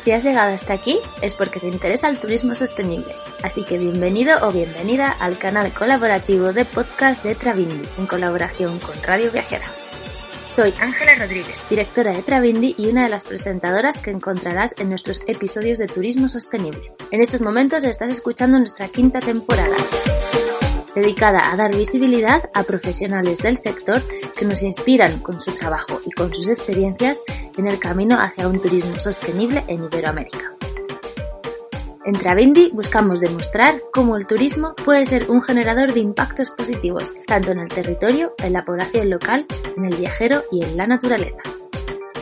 Si has llegado hasta aquí es porque te interesa el turismo sostenible, así que bienvenido o bienvenida al canal colaborativo de podcast de Travindi, en colaboración con Radio Viajera. Soy Ángela Rodríguez, directora de Travindi y una de las presentadoras que encontrarás en nuestros episodios de turismo sostenible. En estos momentos estás escuchando nuestra quinta temporada, dedicada a dar visibilidad a profesionales del sector que nos inspiran con su trabajo y con sus experiencias en el camino hacia un turismo sostenible en Iberoamérica. En Travindi buscamos demostrar cómo el turismo puede ser un generador de impactos positivos, tanto en el territorio, en la población local, en el viajero y en la naturaleza.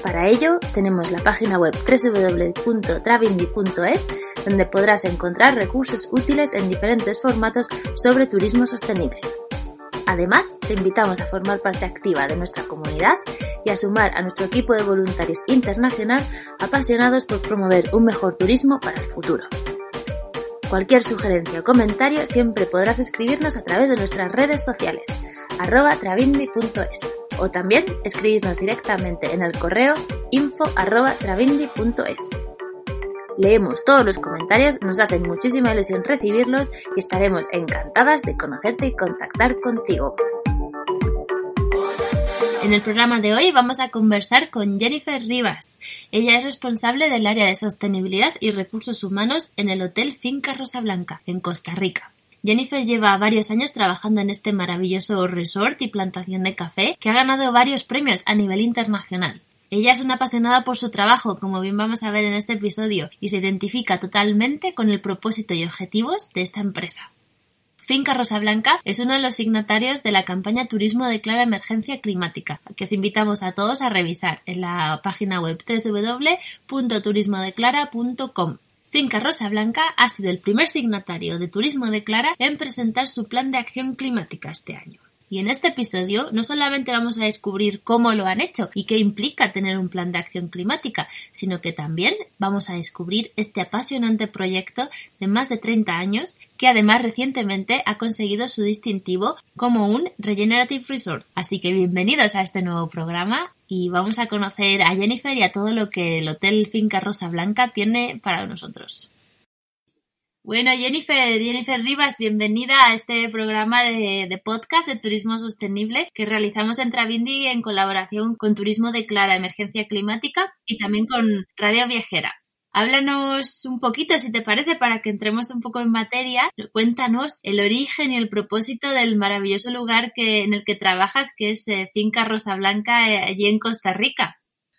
Para ello, tenemos la página web www.travindi.es, donde podrás encontrar recursos útiles en diferentes formatos sobre turismo sostenible. Además, te invitamos a formar parte activa de nuestra comunidad y a sumar a nuestro equipo de voluntarios internacional apasionados por promover un mejor turismo para el futuro. Cualquier sugerencia o comentario siempre podrás escribirnos a través de nuestras redes sociales, arroba travindi.es o también escribirnos directamente en el correo info arroba travindi.es. Leemos todos los comentarios, nos hacen muchísima ilusión recibirlos y estaremos encantadas de conocerte y contactar contigo. En el programa de hoy vamos a conversar con Jennifer Rivas. Ella es responsable del área de sostenibilidad y recursos humanos en el Hotel Finca Rosa Blanca, en Costa Rica. Jennifer lleva varios años trabajando en este maravilloso resort y plantación de café que ha ganado varios premios a nivel internacional. Ella es una apasionada por su trabajo, como bien vamos a ver en este episodio, y se identifica totalmente con el propósito y objetivos de esta empresa. Finca Rosa Blanca es uno de los signatarios de la campaña Turismo Declara Emergencia Climática, que os invitamos a todos a revisar en la página web www.turismodeclara.com. Finca Rosa Blanca ha sido el primer signatario de Turismo Declara en presentar su plan de acción climática este año. Y en este episodio no solamente vamos a descubrir cómo lo han hecho y qué implica tener un plan de acción climática, sino que también vamos a descubrir este apasionante proyecto de más de 30 años que además recientemente ha conseguido su distintivo como un Regenerative Resort. Así que bienvenidos a este nuevo programa y vamos a conocer a Jennifer y a todo lo que el Hotel Finca Rosa Blanca tiene para nosotros. Bueno, Jennifer, Jennifer Rivas, bienvenida a este programa de, de, podcast de turismo sostenible que realizamos en Travindi en colaboración con Turismo Declara Emergencia Climática y también con Radio Viajera. Háblanos un poquito, si te parece, para que entremos un poco en materia. Cuéntanos el origen y el propósito del maravilloso lugar que, en el que trabajas, que es eh, Finca Rosa Blanca, eh, allí en Costa Rica.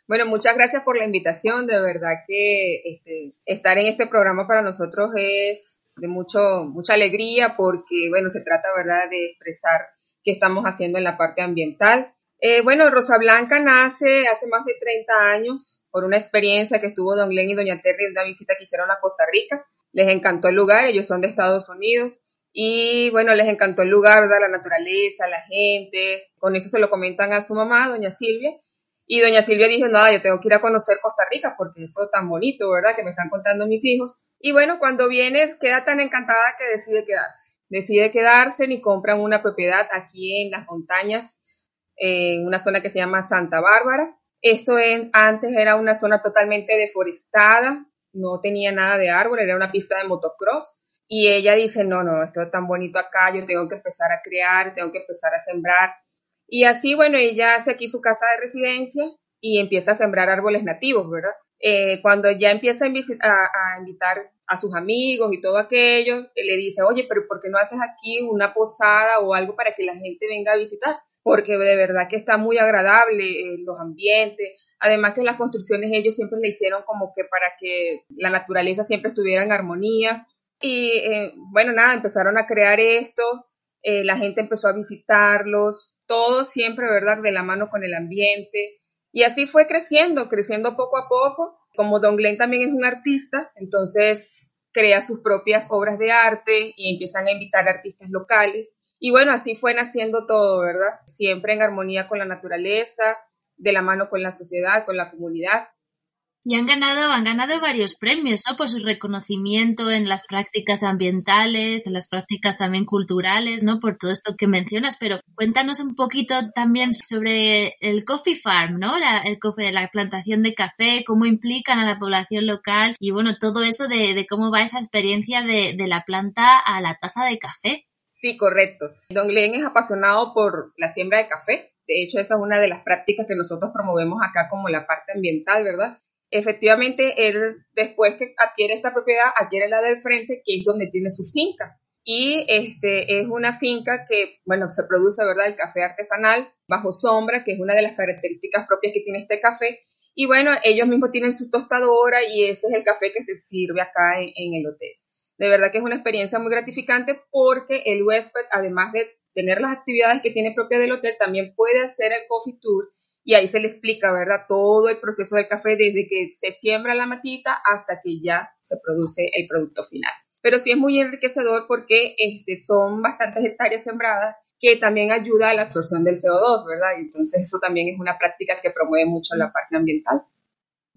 Bueno, muchas gracias por la invitación. De verdad que este, estar en este programa para nosotros es de mucho, mucha alegría porque, bueno, se trata, ¿verdad?, de expresar qué estamos haciendo en la parte ambiental. Eh, bueno, Rosa Blanca nace hace más de 30 años por una experiencia que estuvo Don Glenn y Doña Terry en una visita que hicieron a Costa Rica. Les encantó el lugar, ellos son de Estados Unidos. Y bueno, les encantó el lugar, ¿verdad? La naturaleza, la gente. Con eso se lo comentan a su mamá, Doña Silvia. Y doña Silvia dijo, nada, yo tengo que ir a conocer Costa Rica porque eso tan bonito, ¿verdad? Que me están contando mis hijos. Y bueno, cuando vienes, queda tan encantada que decide quedarse. Decide quedarse y compran una propiedad aquí en las montañas, en una zona que se llama Santa Bárbara. Esto en, antes era una zona totalmente deforestada, no tenía nada de árbol, era una pista de motocross. Y ella dice, no, no, esto es tan bonito acá, yo tengo que empezar a crear, tengo que empezar a sembrar. Y así, bueno, ella hace aquí su casa de residencia y empieza a sembrar árboles nativos, ¿verdad? eh, cuando ya empieza a, invitar a sus amigos y todo aquello, le dice, oye, pero ¿por qué no haces aquí una posada o algo para que la gente venga a visitar? Porque de verdad que está muy agradable eh, los ambientes. Además que las construcciones ellos siempre le hicieron como que para que la naturaleza siempre estuviera en armonía. Y eh, bueno, nada, empezaron a crear esto, la gente empezó a visitarlos, todo siempre, ¿verdad?, de la mano con el ambiente. Y así fue creciendo, creciendo poco a poco. Como Don Glenn también es un artista, entonces crea sus propias obras de arte y empiezan a invitar artistas locales. Y bueno, así fue naciendo todo, ¿verdad? Siempre en armonía con la naturaleza, de la mano con la sociedad, con la comunidad. Y han ganado, han ganado varios premios, ¿no? Por su reconocimiento en las prácticas ambientales, en las prácticas también culturales, ¿no? Por todo esto que mencionas. Pero cuéntanos un poquito también sobre el coffee farm, ¿no? La, el coffee, la plantación de café, cómo implican a la población local y bueno, todo eso de, cómo va esa experiencia de, de la planta a la taza de café. Sí, correcto. Don Glenn es apasionado por la siembra de café. De hecho, esa es una de las prácticas que nosotros promovemos acá como la parte ambiental, ¿verdad? Efectivamente él después que adquiere esta propiedad, adquiere la del frente, que es donde tiene su finca. Y este es una finca que, bueno, se produce, ¿verdad? El café artesanal bajo sombra, que es una de las características propias que tiene este café. Y bueno, ellos mismos tienen su tostadora y ese es el café que se sirve acá en, en el hotel. De verdad que es una experiencia muy gratificante porque el huésped, además de tener las actividades que tiene propia del hotel, también puede hacer el coffee tour y ahí se le explica, ¿verdad? Todo el proceso del café desde que se siembra la matita hasta que ya se produce el producto final. Pero sí es muy enriquecedor porque este, son bastantes hectáreas sembradas que también ayuda a la absorción del CO2, ¿verdad? Entonces eso también es una práctica que promueve mucho la parte ambiental.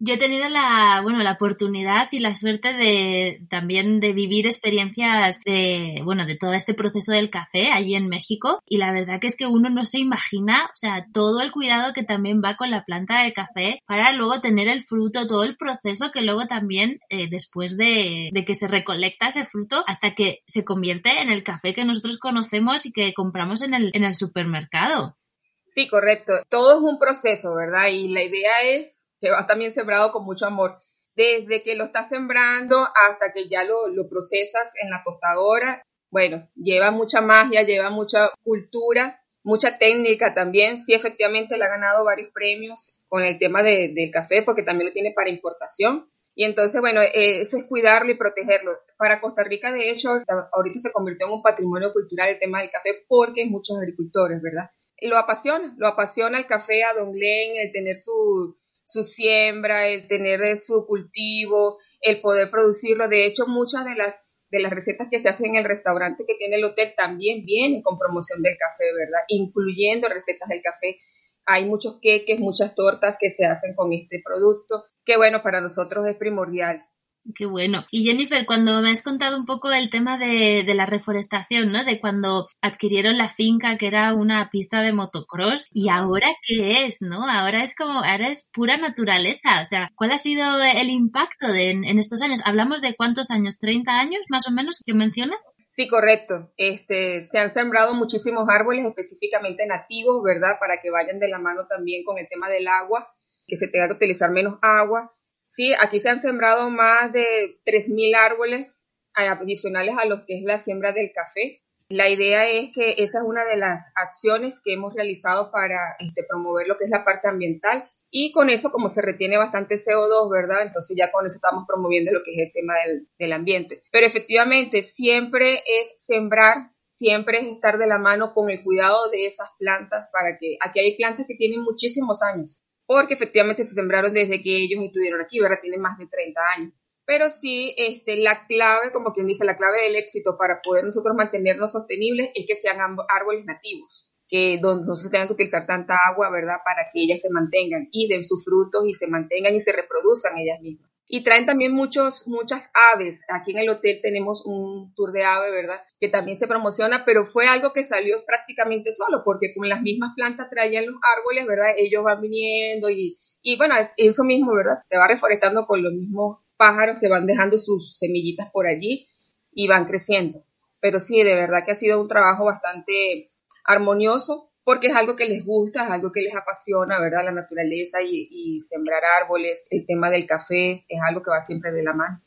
Yo he tenido la, bueno, la oportunidad y la suerte de también de vivir experiencias de, bueno, de todo este proceso del café allí en México y la verdad que es que uno no se imagina, o sea, todo el cuidado que también va con la planta de café para luego tener el fruto, todo el proceso que luego también eh, después de, de que se recolecta ese fruto hasta que se convierte en el café que nosotros conocemos y que compramos en el, en el supermercado. Sí, correcto. Todo es un proceso, ¿verdad? Y la idea es que va también sembrado con mucho amor. Desde que lo estás sembrando hasta que ya lo, procesas en la tostadora, bueno, lleva mucha magia, lleva mucha cultura, mucha técnica también. Sí, efectivamente, le ha ganado varios premios con el tema de, del café, porque también lo tiene para importación. Y entonces, bueno, eso es cuidarlo y protegerlo. Para Costa Rica, de hecho, ahorita se convirtió en un patrimonio cultural el tema del café porque hay muchos agricultores, ¿verdad? lo apasiona, lo apasiona el café a Don Glenn, el tener su, su siembra, el tener su cultivo, el poder producirlo. De hecho, muchas de las, de las recetas que se hacen en el restaurante que tiene el hotel también vienen con promoción del café, ¿verdad? Incluyendo recetas del café. Hay muchos queques, muchas tortas que se hacen con este producto, que bueno, para nosotros es primordial. Qué bueno. Y Jennifer, cuando me has contado un poco el tema de, la reforestación, ¿no? De cuando adquirieron la finca que era una pista de motocross y ahora qué es, ¿no? Ahora es como, ahora es pura naturaleza. O sea, ¿cuál ha sido el impacto de, en, en estos años? ¿Hablamos de cuántos años? ¿30 años más o menos que mencionas? Sí, correcto. Este, se han sembrado muchísimos árboles específicamente nativos, ¿verdad? Para que vayan de la mano también con el tema del agua, que se tenga que utilizar menos agua Sí, aquí se han sembrado más de 3.000 árboles adicionales a lo que es la siembra del café. La idea es que esa es una de las acciones que hemos realizado para este, promover lo que es la parte ambiental y con eso como se retiene bastante CO2, ¿verdad? Entonces ya con eso estamos promoviendo lo que es el tema del, del ambiente. Pero efectivamente siempre es sembrar, siempre es estar de la mano con el cuidado de esas plantas para que aquí hay plantas que tienen muchísimos años porque efectivamente se sembraron desde que ellos estuvieron aquí, ¿verdad? Tienen más de 30 años. Pero sí, este, la clave, como quien dice, la clave del éxito para poder nosotros mantenernos sostenibles es que sean árboles nativos, que donde no se tengan que utilizar tanta agua, ¿verdad? Para que ellas se mantengan y den sus frutos y se mantengan y se reproduzcan ellas mismas. Y traen también muchos, muchas aves. Aquí en el hotel tenemos un tour de ave, ¿verdad? Que también se promociona, pero fue algo que salió prácticamente solo, porque con las mismas plantas traían los árboles, ¿verdad? Ellos van viniendo y, y bueno, es eso mismo, ¿verdad? Se va reforestando con los mismos pájaros que van dejando sus semillitas por allí y van creciendo. Pero sí, de verdad que ha sido un trabajo bastante armonioso porque es algo que les gusta, es algo que les apasiona, ¿verdad? La naturaleza y, sembrar árboles, el tema del café, es algo que va siempre de la mano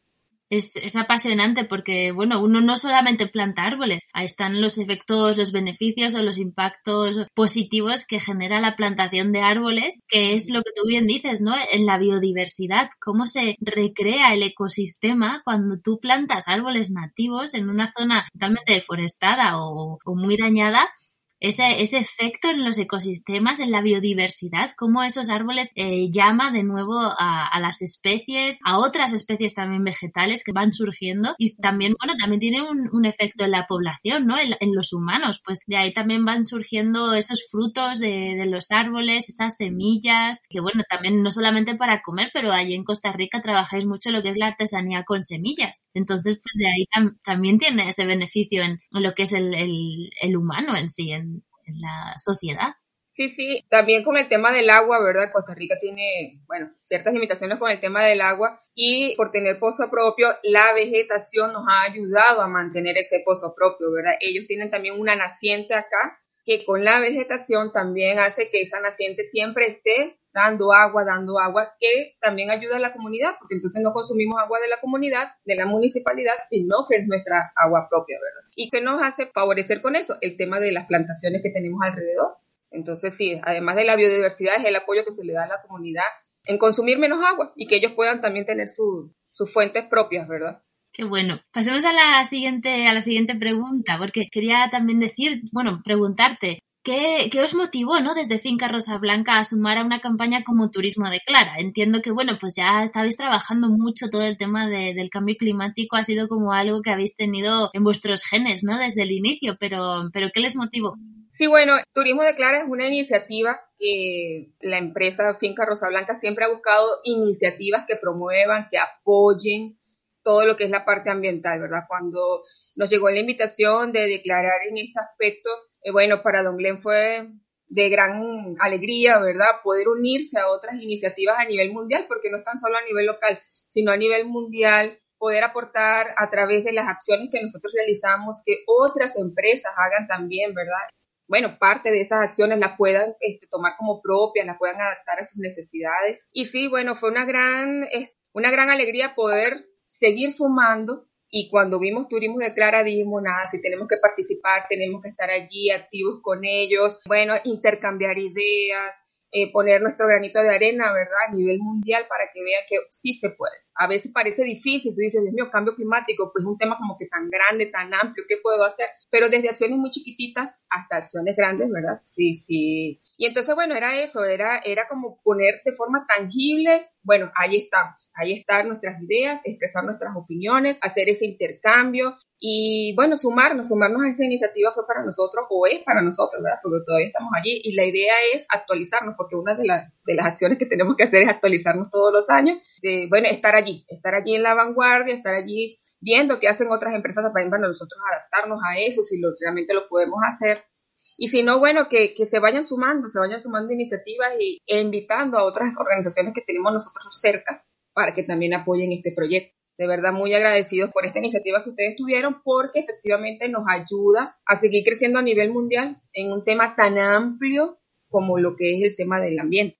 es, apasionante porque, bueno, uno no solamente planta árboles, ahí están los efectos, los beneficios o los impactos positivos que genera la plantación de árboles, que es lo que tú bien dices, ¿no? En la biodiversidad, cómo se recrea el ecosistema cuando tú plantas árboles nativos en una zona totalmente deforestada o muy dañada ese, ese efecto en los ecosistemas, en la biodiversidad, cómo esos árboles eh, llama de nuevo a, a, las especies, a otras especies también vegetales que van surgiendo y también, bueno, también tiene un, un efecto en la población, ¿no? En, los humanos, pues de ahí también van surgiendo esos frutos de, de, los árboles, esas semillas, que bueno, también no solamente para comer, pero allí en Costa Rica trabajáis mucho lo que es la artesanía con semillas. Entonces, pues de ahí tam, también tiene ese beneficio en, lo que es el, el, el humano en sí, en la sociedad. Sí, sí, también con el tema del agua, ¿verdad? Costa Rica tiene, bueno, ciertas limitaciones con el tema del agua y por tener pozo propio, la vegetación nos ha ayudado a mantener ese pozo propio, ¿verdad? Ellos tienen también una naciente acá que con la vegetación también hace que esa naciente siempre esté dando agua, dando agua, que también ayuda a la comunidad, porque entonces no consumimos agua de la comunidad, de la municipalidad, sino que es nuestra agua propia, ¿verdad? ¿Y qué nos hace favorecer con eso? El tema de las plantaciones que tenemos alrededor. Entonces, sí, además de la biodiversidad, es el apoyo que se le da a la comunidad en consumir menos agua y que ellos puedan también tener su, sus fuentes propias, ¿verdad? Qué bueno. Pasemos a la siguiente, a la siguiente pregunta, porque quería también decir, bueno, preguntarte, ¿Qué, ¿Qué, os motivó, no, desde Finca Rosa Blanca a sumar a una campaña como Turismo de Clara? Entiendo que, bueno, pues ya estabais trabajando mucho todo el tema de, del cambio climático, ha sido como algo que habéis tenido en vuestros genes, ¿no? Desde el inicio, pero, pero ¿qué les motivó? Sí, bueno, Turismo de Clara es una iniciativa que la empresa Finca Rosa Blanca siempre ha buscado iniciativas que promuevan, que apoyen todo lo que es la parte ambiental, ¿verdad? Cuando nos llegó la invitación de declarar en este aspecto, eh, bueno, para Don Glenn fue de gran alegría, ¿verdad? Poder unirse a otras iniciativas a nivel mundial, porque no es tan solo a nivel local, sino a nivel mundial, poder aportar a través de las acciones que nosotros realizamos, que otras empresas hagan también, ¿verdad? Bueno, parte de esas acciones las puedan este, tomar como propias, las puedan adaptar a sus necesidades. Y sí, bueno, fue una gran, una gran alegría poder seguir sumando y cuando vimos Turismo de Clara dijimos, nada, si tenemos que participar, tenemos que estar allí activos con ellos, bueno, intercambiar ideas, eh, poner nuestro granito de arena, ¿verdad? A nivel mundial para que vean que sí se puede. A veces parece difícil, tú dices, Dios mío, cambio climático, pues es un tema como que tan grande, tan amplio, ¿qué puedo hacer? Pero desde acciones muy chiquititas hasta acciones grandes, ¿verdad? Sí, sí. Y entonces, bueno, era eso, era, era como poner de forma tangible, bueno, ahí estamos, ahí están nuestras ideas, expresar nuestras opiniones, hacer ese intercambio y bueno, sumarnos, sumarnos a esa iniciativa fue para nosotros o es para nosotros, ¿verdad? Porque todavía estamos allí y la idea es actualizarnos, porque una de, la, de las acciones que tenemos que hacer es actualizarnos todos los años, de, bueno, estar allí, estar allí en la vanguardia, estar allí viendo qué hacen otras empresas también para nosotros adaptarnos a eso, si lo, realmente lo podemos hacer. Y si no, bueno, que, que se vayan sumando, se vayan sumando iniciativas y, e invitando a otras organizaciones que tenemos nosotros cerca para que también apoyen este proyecto de verdad muy agradecidos por esta iniciativa que ustedes tuvieron porque efectivamente nos ayuda a seguir creciendo a nivel mundial en un tema tan amplio como lo que es el tema del ambiente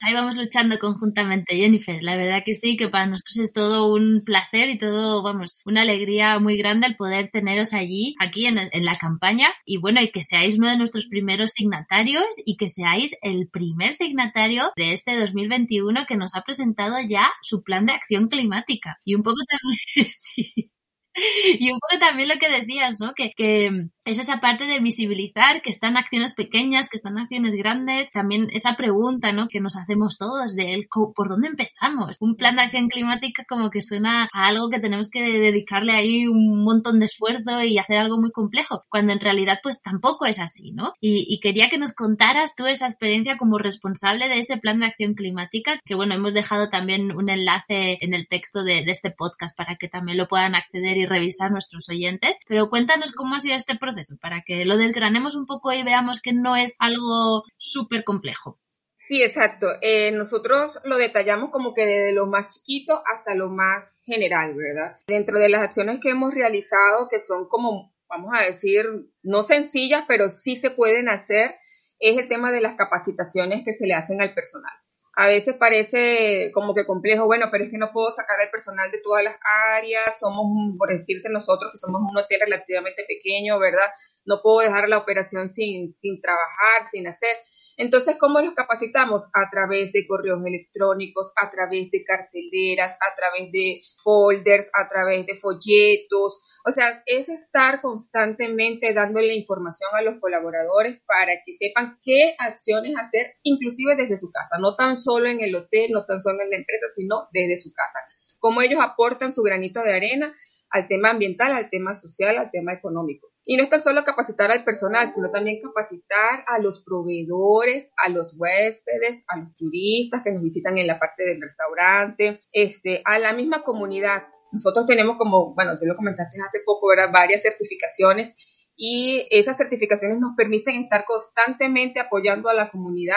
ahí vamos luchando conjuntamente, Jennifer. La verdad que sí, que para nosotros es todo un placer y todo, vamos, una alegría muy grande el poder teneros allí, aquí en, en, la campaña. Y bueno, y que seáis uno de nuestros primeros signatarios y que seáis el primer signatario de este 2021 que nos ha presentado ya su plan de acción climática. Y un poco también, sí. Y un poco también lo que decías, ¿no? Que, que es esa parte de visibilizar que están acciones pequeñas, que están acciones grandes, también esa pregunta, ¿no? Que nos hacemos todos de él, ¿por dónde empezamos? Un plan de acción climática como que suena a algo que tenemos que dedicarle ahí un montón de esfuerzo y hacer algo muy complejo, cuando en realidad pues tampoco es así, ¿no? Y, quería que nos contaras tú esa experiencia como responsable de ese plan de acción climática, que bueno, hemos dejado también un enlace en el texto de, de este podcast para que también lo puedan acceder y revisar nuestros oyentes, pero cuéntanos cómo ha sido este proceso eso, para que lo desgranemos un poco y veamos que no es algo súper complejo. Sí, exacto. Eh, nosotros lo detallamos como que desde lo más chiquito hasta lo más general, ¿verdad? Dentro de las acciones que hemos realizado, que son como, vamos a decir, no sencillas, pero sí se pueden hacer, es el tema de las capacitaciones que se le hacen al personal. A veces parece como que complejo, bueno, pero es que no puedo sacar al personal de todas las áreas, somos, por decirte nosotros, que somos un hotel relativamente pequeño, ¿verdad? No puedo dejar la operación sin, sin trabajar, sin hacer. Entonces, ¿cómo los capacitamos? A través de correos electrónicos, a través de carteleras, a través de folders, a través de folletos. O sea, es estar constantemente dándole información a los colaboradores para que sepan qué acciones hacer, inclusive desde su casa, no tan solo en el hotel, no tan solo en la empresa, sino desde su casa. Cómo ellos aportan su granito de arena al tema ambiental, al tema social, al tema económico. Y no está solo capacitar al personal, sino también capacitar a los proveedores, a los huéspedes, a los turistas que nos visitan en la parte del restaurante, este, a la misma comunidad. Nosotros tenemos como, bueno, tú lo comentaste hace poco, ¿verdad? Varias certificaciones y esas certificaciones nos permiten estar constantemente apoyando a la comunidad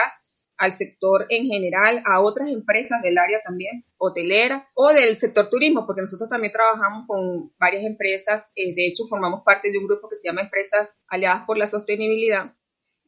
al sector en general, a otras empresas del área también, hotelera o del sector turismo, porque nosotros también trabajamos con varias empresas, eh, de hecho formamos parte de un grupo que se llama Empresas Aliadas por la Sostenibilidad,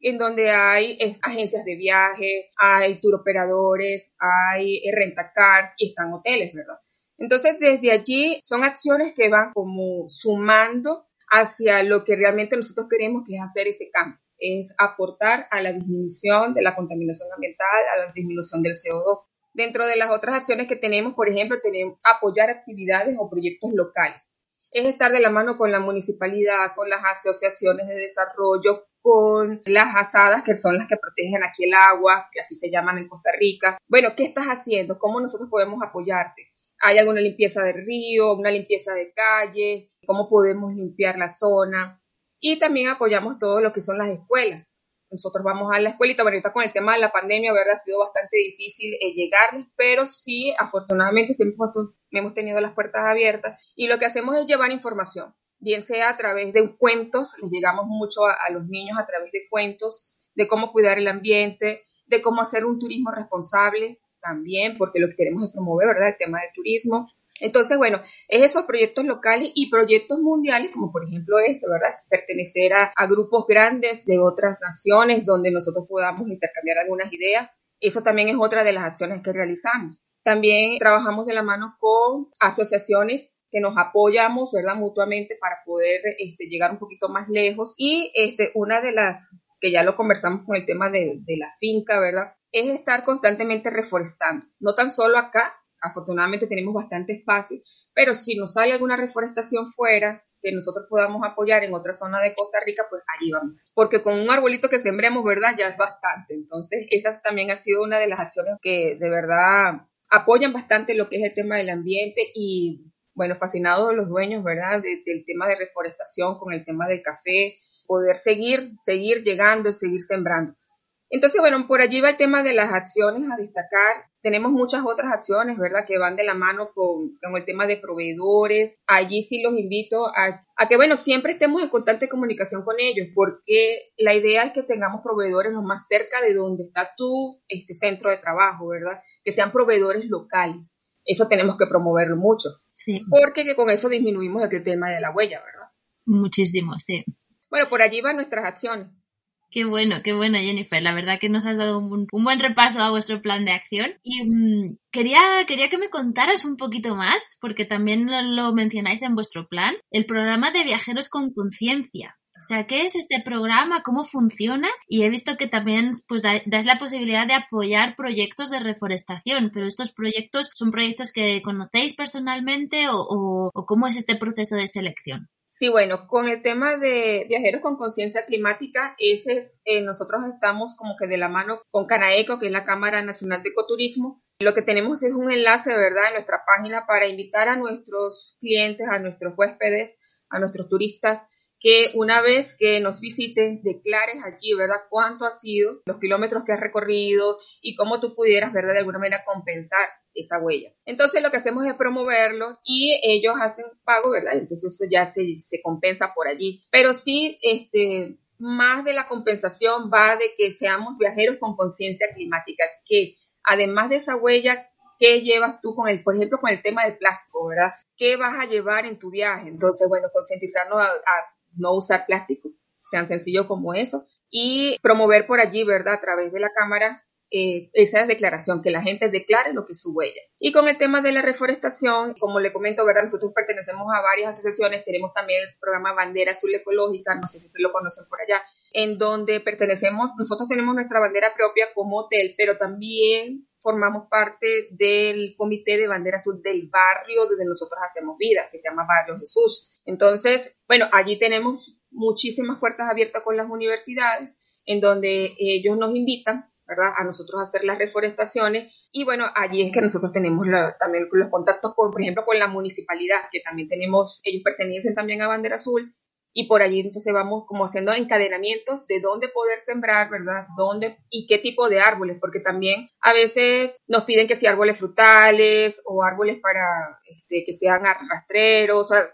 en donde hay agencias de viaje, hay tour operadores, hay eh, rentacars y están hoteles, ¿verdad? Entonces, desde allí son acciones que van como sumando hacia lo que realmente nosotros queremos, que es hacer ese cambio es aportar a la disminución de la contaminación ambiental, a la disminución del CO2. Dentro de las otras acciones que tenemos, por ejemplo, tenemos apoyar actividades o proyectos locales. Es estar de la mano con la municipalidad, con las asociaciones de desarrollo, con las asadas, que son las que protegen aquí el agua, que así se llaman en Costa Rica. Bueno, ¿qué estás haciendo? ¿Cómo nosotros podemos apoyarte? ¿Hay alguna limpieza de río, una limpieza de calle? ¿Cómo podemos limpiar la zona? Y también apoyamos todo lo que son las escuelas. Nosotros vamos a la escuelita, bueno, ahorita con el tema de la pandemia, ¿verdad? Ha sido bastante difícil eh, llegarles, pero sí, afortunadamente, siempre hemos tenido las puertas abiertas y lo que hacemos es llevar información, bien sea a través de cuentos, les llegamos mucho a, a los niños a través de cuentos, de cómo cuidar el ambiente, de cómo hacer un turismo responsable también, porque lo que queremos es promover, ¿verdad? El tema del turismo, entonces, bueno, es esos proyectos locales y proyectos mundiales, como por ejemplo este, ¿verdad? Pertenecer a, grupos grandes de otras naciones donde nosotros podamos intercambiar algunas ideas. Eso también es otra de las acciones que realizamos. También trabajamos de la mano con asociaciones que nos apoyamos, ¿verdad? Mutuamente para poder este, llegar un poquito más lejos. Y este, una de las que ya lo conversamos con el tema de, de la finca, ¿verdad? Es estar constantemente reforestando. No tan solo acá, afortunadamente tenemos bastante espacio, pero si nos sale alguna reforestación fuera, que nosotros podamos apoyar en otra zona de Costa Rica, pues allí vamos. Porque con un arbolito que sembremos, ¿verdad? Ya es bastante. Entonces, esa también ha sido una de las acciones que de verdad apoyan bastante lo que es el tema del ambiente y, bueno, fascinados los dueños, ¿verdad? del tema de reforestación con el tema del café, poder seguir, seguir llegando y seguir sembrando. Entonces, bueno, por allí va el tema de las acciones a destacar. Tenemos muchas otras acciones, ¿verdad?, que van de la mano con, el tema de proveedores. Allí sí los invito a, a, que, bueno, siempre estemos en constante comunicación con ellos, porque la idea es que tengamos proveedores lo más cerca de donde está tu este, centro de trabajo, ¿verdad? Que sean proveedores locales. Eso tenemos que promoverlo mucho. Sí. Porque con eso disminuimos el tema de la huella, ¿verdad? Muchísimo, sí. Bueno, por allí van nuestras acciones. Qué bueno, qué bueno, Jennifer. La verdad que nos has dado un, buen repaso a vuestro plan de acción. Y mm, quería, quería que me contaras un poquito más, porque también lo, mencionáis en vuestro plan, el programa de viajeros con conciencia. O sea, ¿qué es este programa? ¿Cómo funciona? Y he visto que también pues, dais la posibilidad de apoyar proyectos de reforestación, pero estos proyectos son proyectos que conocéis personalmente o cómo es este proceso de selección. Sí, bueno, con el tema de viajeros con conciencia climática, ese es, eh, nosotros estamos como que de la mano con Canaeco, que es la Cámara Nacional de Ecoturismo. Lo que tenemos es un enlace, ¿verdad?, en nuestra página para invitar a nuestros clientes, a nuestros huéspedes, a nuestros turistas, que una vez que nos visiten, declares allí, ¿verdad?, cuánto ha sido, los kilómetros que has recorrido y cómo tú pudieras, ¿verdad?, de alguna manera compensar esa huella. Entonces lo que hacemos es promoverlo y ellos hacen pago, ¿verdad? Entonces eso ya se, se compensa por allí. Pero sí, este, más de la compensación va de que seamos viajeros con conciencia climática, que además de esa huella, ¿qué llevas tú con el, por ejemplo, con el tema del plástico, ¿verdad? ¿Qué vas a llevar en tu viaje? Entonces, bueno, concientizarnos a, no usar plástico, sean sencillo como eso y promover por allí, ¿verdad? A través de la Cámara eh, esa declaración, que la gente declare lo que es su huella. Y con el tema de la reforestación, como le comento, ¿verdad? Nosotros pertenecemos a varias asociaciones, tenemos también el programa Bandera Azul Ecológica, no sé si se lo conocen por allá, en donde pertenecemos, nosotros tenemos nuestra bandera propia como hotel, pero también formamos parte del comité de bandera azul del barrio donde nosotros hacemos vida, que se llama Barrio Jesús. Entonces, bueno, allí tenemos muchísimas puertas abiertas con las universidades, en donde ellos nos invitan ¿verdad? A nosotros hacer las reforestaciones y bueno, allí es que nosotros tenemos también los contactos con, por ejemplo, con la municipalidad, que también tenemos, ellos pertenecen también a Bandera Azul y por allí entonces vamos como haciendo encadenamientos de dónde poder sembrar, ¿verdad? Dónde y qué tipo de árboles, porque también a veces nos piden que sea árboles frutales o árboles para este, que sean rastreros, o sea,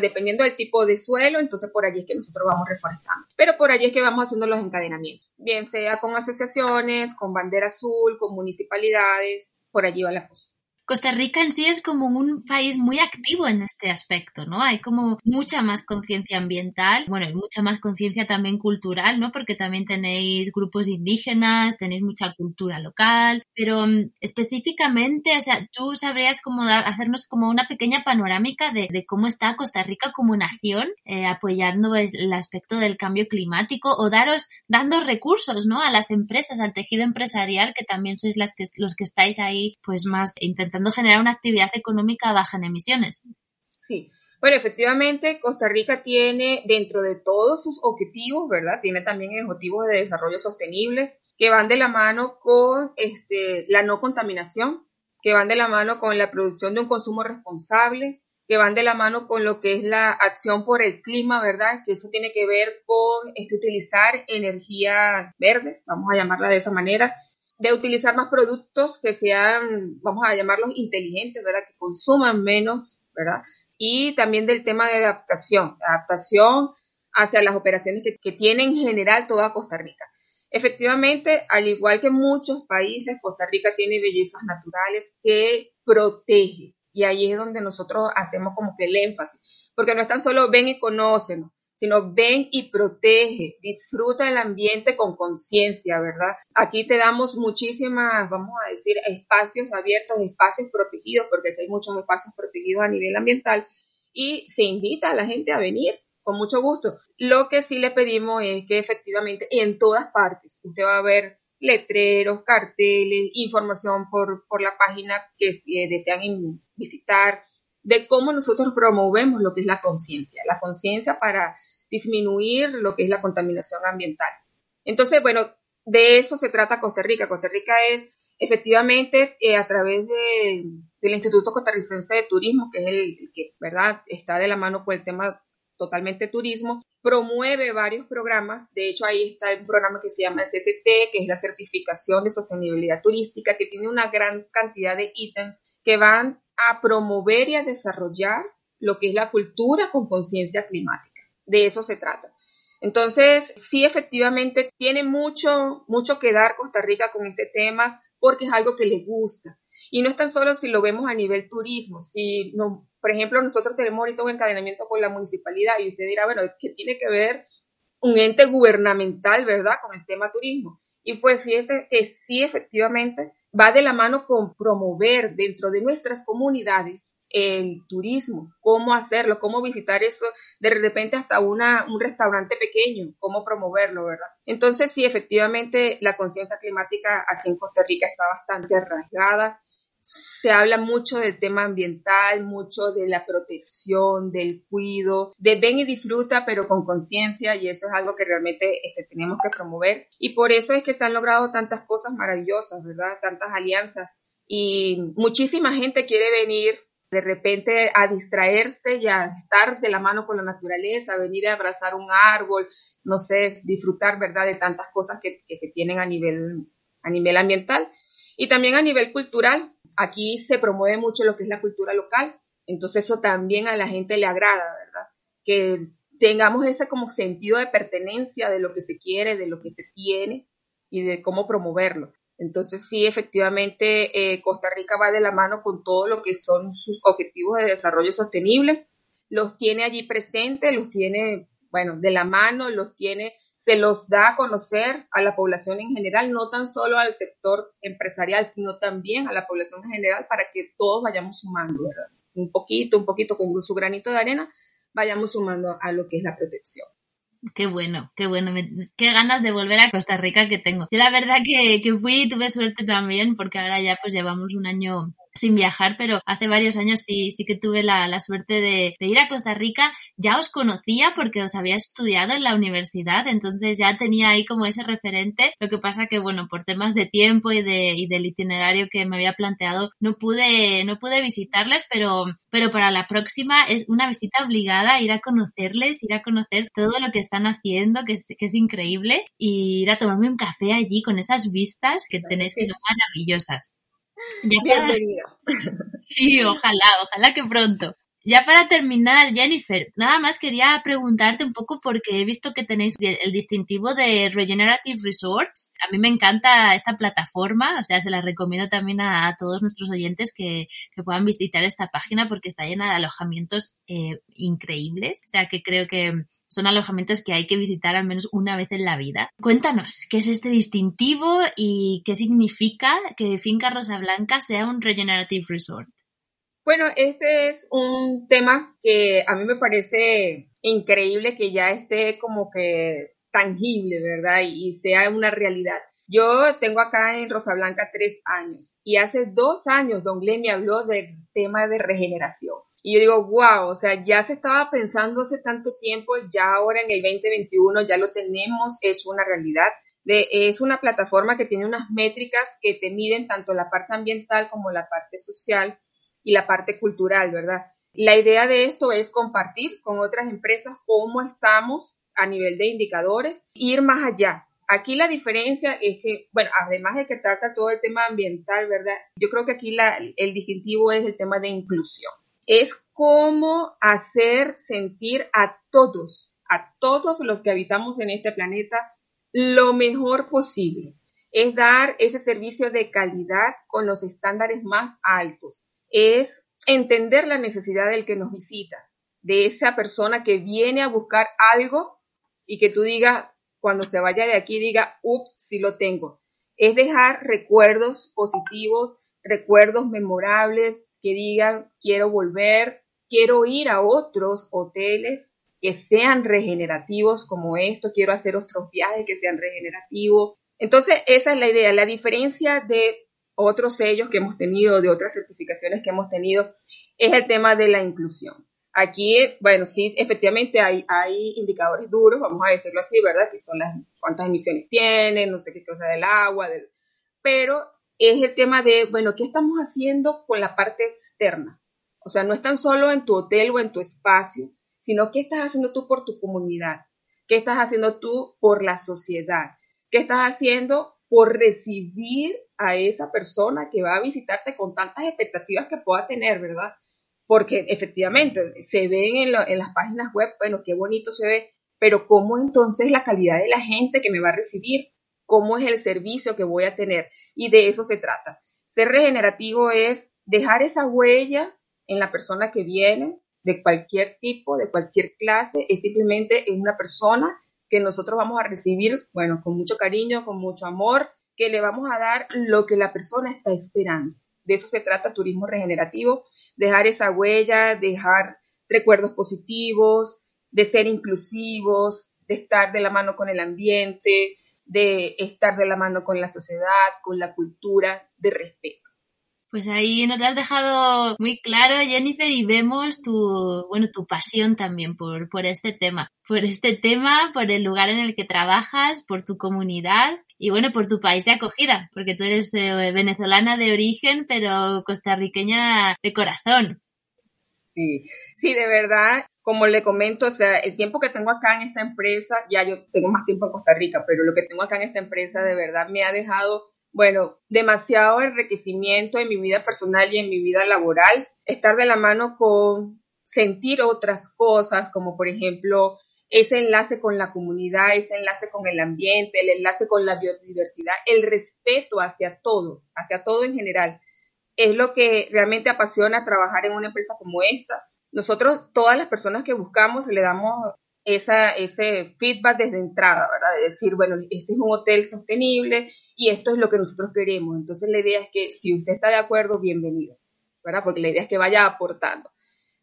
Dependiendo del tipo de suelo, entonces por allí es que nosotros vamos reforestando. Pero por allí es que vamos haciendo los encadenamientos, bien sea con asociaciones, con bandera azul, con municipalidades, por allí va la cosa. Costa Rica en sí es como un país muy activo en este aspecto, ¿no? Hay como mucha más conciencia ambiental, bueno, y mucha más conciencia también cultural, ¿no? Porque también tenéis grupos indígenas, tenéis mucha cultura local, pero mm, específicamente, o sea, tú sabrías como dar, hacernos como una pequeña panorámica de, cómo está Costa Rica como nación, eh, apoyando el aspecto del cambio climático o daros, dando recursos, ¿no? A las empresas, al tejido empresarial, que también sois las que, los que estáis ahí, pues más intentando intentando generar una actividad económica baja en emisiones. Sí. Bueno, efectivamente, Costa Rica tiene dentro de todos sus objetivos, ¿verdad? Tiene también objetivos de desarrollo sostenible que van de la mano con este, la no contaminación, que van de la mano con la producción de un consumo responsable, que van de la mano con lo que es la acción por el clima, ¿verdad? Que eso tiene que ver con este, utilizar energía verde, vamos a llamarla de esa manera, de utilizar más productos que sean, vamos a llamarlos inteligentes, ¿verdad? Que consuman menos, ¿verdad? Y también del tema de adaptación, adaptación hacia las operaciones que, que tiene en general toda Costa Rica. Efectivamente, al igual que muchos países, Costa Rica tiene bellezas naturales que protege. Y ahí es donde nosotros hacemos como que el énfasis. Porque no es tan solo ven y conocen sino ven y protege, disfruta el ambiente con conciencia, ¿verdad? Aquí te damos muchísimas, vamos a decir, espacios abiertos, espacios protegidos, porque aquí hay muchos espacios protegidos a nivel ambiental y se invita a la gente a venir con mucho gusto. Lo que sí le pedimos es que efectivamente en todas partes usted va a ver letreros, carteles, información por, por la página que desean visitar, de cómo nosotros promovemos lo que es la conciencia, la conciencia para disminuir lo que es la contaminación ambiental. Entonces, bueno, de eso se trata Costa Rica. Costa Rica es efectivamente eh, a través del Instituto Costarricense de Turismo, que es el, que, ¿verdad?, está de la mano con el tema totalmente turismo, promueve varios programas. De hecho, ahí está el programa que se llama CST, que es la certificación de sostenibilidad turística, que tiene una gran cantidad de ítems que van a promover y a desarrollar lo que es la cultura con conciencia climática. De eso se trata. Entonces, sí, efectivamente, tiene mucho, mucho que dar Costa Rica con este tema porque es algo que le gusta. Y no es tan solo si lo vemos a nivel turismo, si, por ejemplo, nosotros tenemos ahorita un encadenamiento con la municipalidad y usted dirá, bueno, ¿qué tiene que ver un ente gubernamental, verdad, con el tema turismo? Y pues fíjese que sí, efectivamente, va de la mano con promover dentro de nuestras comunidades el turismo, cómo hacerlo, cómo visitar eso, de repente hasta una, un restaurante pequeño, cómo promoverlo, ¿verdad? Entonces, sí, efectivamente, la conciencia climática aquí en Costa Rica está bastante arraigada se habla mucho del tema ambiental, mucho de la protección, del cuido, de ven y disfruta, pero con conciencia, y eso es algo que realmente este, tenemos que promover. Y por eso es que se han logrado tantas cosas maravillosas, ¿verdad? Tantas alianzas. Y muchísima gente quiere venir de repente a distraerse y a estar de la mano con la naturaleza, venir a abrazar un árbol, no sé, disfrutar, ¿verdad?, de tantas cosas que, que se tienen a nivel, a nivel ambiental y también a nivel cultural aquí se promueve mucho lo que es la cultura local, entonces eso también a la gente le agrada, ¿verdad? Que tengamos ese como sentido de pertenencia de lo que se quiere, de lo que se tiene y de cómo promoverlo. Entonces sí, efectivamente, eh, Costa Rica va de la mano con todo lo que son sus objetivos de desarrollo sostenible. Los tiene allí presentes, los tiene, bueno, de la mano, los tiene se los da a conocer a la población en general, no tan solo al sector empresarial, sino también a la población en general para que todos vayamos sumando, ¿verdad? Un poquito, un poquito con su granito de arena, vayamos sumando a lo que es la protección. Qué bueno, qué bueno. qué ganas de volver a Costa Rica que tengo. Yo la verdad que, que fui y tuve suerte también porque ahora ya pues llevamos un año sin viajar, pero hace varios años sí, sí que tuve la, la suerte de, de, ir a Costa Rica. Ya os conocía porque os había estudiado en la universidad, entonces ya tenía ahí como ese referente. Lo que pasa que, bueno, por temas de tiempo y, de, y del itinerario que me había planteado, no pude, no pude visitarles, pero, pero para la próxima es una visita obligada, ir a conocerles, ir a conocer todo lo que están haciendo, que es, que es increíble, y ir a tomarme un café allí con esas vistas que tenéis que son maravillosas. Ya. Sí, ojalá, ojalá que pronto. Ya para terminar, Jennifer, nada más quería preguntarte un poco porque he visto que tenéis el distintivo de Regenerative Resorts. A mí me encanta esta plataforma, o sea, se la recomiendo también a, todos nuestros oyentes que, que, puedan visitar esta página porque está llena de alojamientos eh, increíbles. O sea, que creo que son alojamientos que hay que visitar al menos una vez en la vida. Cuéntanos, ¿qué es este distintivo y qué significa que Finca Rosa Blanca sea un Regenerative Resort? Bueno, este es un tema que a mí me parece increíble que ya esté como que tangible, ¿verdad? Y, sea una realidad. Yo tengo acá en Rosa Blanca tres años y hace dos años Don Glenn me habló del tema de regeneración. Y yo digo, wow, o sea, ya se estaba pensando hace tanto tiempo, ya ahora en el 2021 ya lo tenemos, es una realidad. Es una plataforma que tiene unas métricas que te miden tanto la parte ambiental como la parte social y la parte cultural, ¿verdad? La idea de esto es compartir con otras empresas cómo estamos a nivel de indicadores, ir más allá. Aquí la diferencia es que, bueno, además de que trata todo el tema ambiental, ¿verdad? Yo creo que aquí el distintivo es el tema de inclusión. Es cómo hacer sentir a todos, a todos los que habitamos en este planeta, lo mejor posible. Es dar ese servicio de calidad con los estándares más altos es entender la necesidad del que nos visita, de esa persona que viene a buscar algo y que tú digas, cuando se vaya de aquí, diga, ups, sí lo tengo. Es dejar recuerdos positivos, recuerdos memorables, que digan, quiero volver, quiero ir a otros hoteles que sean regenerativos como esto, quiero hacer otros viajes que sean regenerativos. Entonces, esa es la idea. La diferencia de otros sellos que hemos tenido, de otras certificaciones que hemos tenido, es el tema de la inclusión. Aquí, bueno, sí, efectivamente hay, hay indicadores duros, vamos a decirlo así, ¿verdad? Que son las cuántas emisiones tienen, no sé qué cosa del agua, del, pero es el tema de, bueno, ¿qué estamos haciendo con la parte externa? O sea, no es tan solo en tu hotel o en tu espacio, sino qué estás haciendo tú por tu comunidad, qué estás haciendo tú por la sociedad, qué estás haciendo por recibir a esa persona que va a visitarte con tantas expectativas que pueda tener, ¿verdad? Porque efectivamente se ven en, las páginas web, bueno, qué bonito se ve, pero ¿cómo entonces la calidad de la gente que me va a recibir? ¿Cómo es el servicio que voy a tener? Y de eso se trata. Ser regenerativo es dejar esa huella en la persona que viene, de cualquier tipo, de cualquier clase, es simplemente en una persona que nosotros vamos a recibir, bueno, con mucho cariño, con mucho amor, que le vamos a dar lo que la persona está esperando. De eso se trata turismo regenerativo, dejar esa huella, dejar recuerdos positivos, de ser inclusivos, de estar de la mano con el ambiente, de estar de la mano con la sociedad, con la cultura, de respeto. Pues ahí nos lo has dejado muy claro, Jennifer, y vemos tu, bueno, tu pasión también por, por este tema, por este tema, por el lugar en el que trabajas, por tu comunidad y bueno, por tu país de acogida, porque tú eres eh, venezolana de origen, pero costarriqueña de corazón. Sí, sí, de verdad, como le comento, o sea, el tiempo que tengo acá en esta empresa, ya yo tengo más tiempo en Costa Rica, pero lo que tengo acá en esta empresa de verdad me ha dejado, bueno, demasiado enriquecimiento en mi vida personal y en mi vida laboral, estar de la mano con sentir otras cosas, como por ejemplo ese enlace con la comunidad, ese enlace con el ambiente, el enlace con la biodiversidad, el respeto hacia todo, hacia todo en general. Es lo que realmente apasiona trabajar en una empresa como esta. Nosotros, todas las personas que buscamos, le damos esa, ese feedback desde entrada, ¿verdad? De decir, bueno, este es un hotel sostenible y esto es lo que nosotros queremos. Entonces la idea es que si usted está de acuerdo, bienvenido, ¿verdad? Porque la idea es que vaya aportando.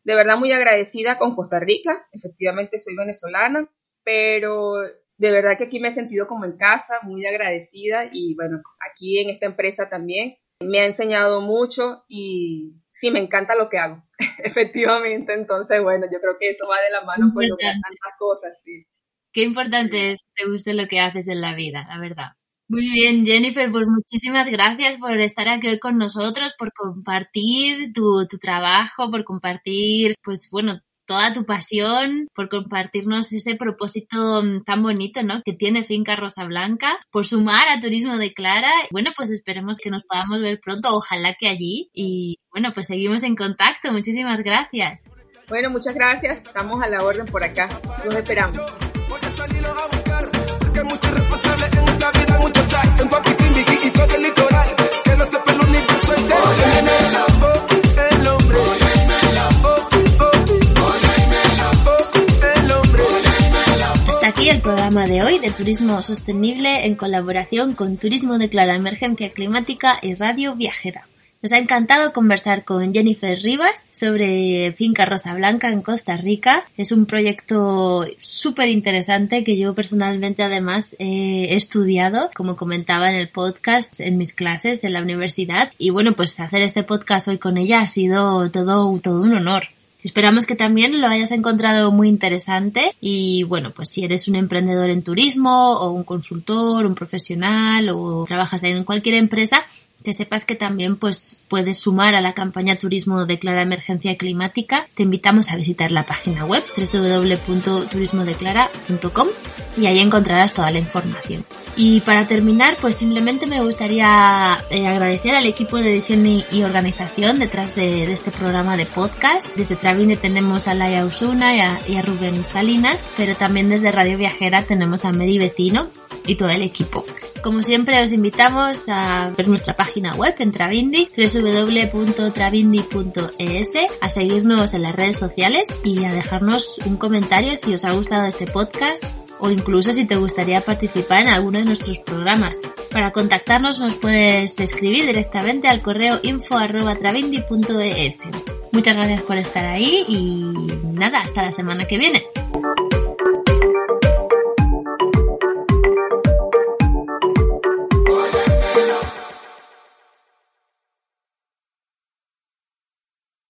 De verdad muy agradecida con Costa Rica, efectivamente soy venezolana, pero de verdad que aquí me he sentido como en casa, muy agradecida y bueno, aquí en esta empresa también me ha enseñado mucho y sí, me encanta lo que hago, efectivamente. Entonces, bueno, yo creo que eso va de la mano con lo que tantas cosas, sí. Qué importante es que te guste lo que haces en la vida, la verdad. Muy bien, Jennifer, pues muchísimas gracias por estar aquí hoy con nosotros, por compartir tu, tu trabajo, por compartir, pues bueno, toda tu pasión, por compartirnos ese propósito mm, tan bonito, ¿no? Que tiene Finca Rosa Blanca, por sumar a Turismo de Clara. Bueno, pues esperemos que nos podamos ver pronto, ojalá que allí. Y bueno, pues seguimos en contacto. Muchísimas gracias. Bueno, muchas gracias. Estamos a la orden por acá. Los esperamos. Programa de hoy de Turismo Sostenible en colaboración con Turismo Declara Emergencia Climática y Radio Viajera. Nos ha encantado conversar con Jennifer Rivas sobre Finca Rosa Blanca en Costa Rica. Es un proyecto súper interesante que yo personalmente además he estudiado, como comentaba en el podcast, en mis clases de la universidad. Y bueno, pues hacer este podcast hoy con ella ha sido todo un honor. Esperamos que también lo hayas encontrado muy interesante y bueno, pues si eres un emprendedor en turismo o un consultor, un profesional o trabajas en cualquier empresa, que sepas que también pues puedes sumar a la campaña Turismo Declara Emergencia Climática. Te invitamos a visitar la página web www.turismodeclara.com y ahí encontrarás toda la información. Y para terminar, pues simplemente me gustaría eh, agradecer al equipo de edición y, organización detrás de, este programa de podcast. Desde Travine tenemos a Laia Usuna y a, y a Rubén Salinas, pero también desde Radio Viajera tenemos a Mary Vecino y todo el equipo. Como siempre os invitamos a ver nuestra página web en Travindi, www.travindi.es, a seguirnos en las redes sociales y a dejarnos un comentario si os ha gustado este podcast o incluso si te gustaría participar en alguno de nuestros programas. Para contactarnos nos puedes escribir directamente al correo info@travindi.es. Muchas gracias por estar ahí y nada, hasta la semana que viene.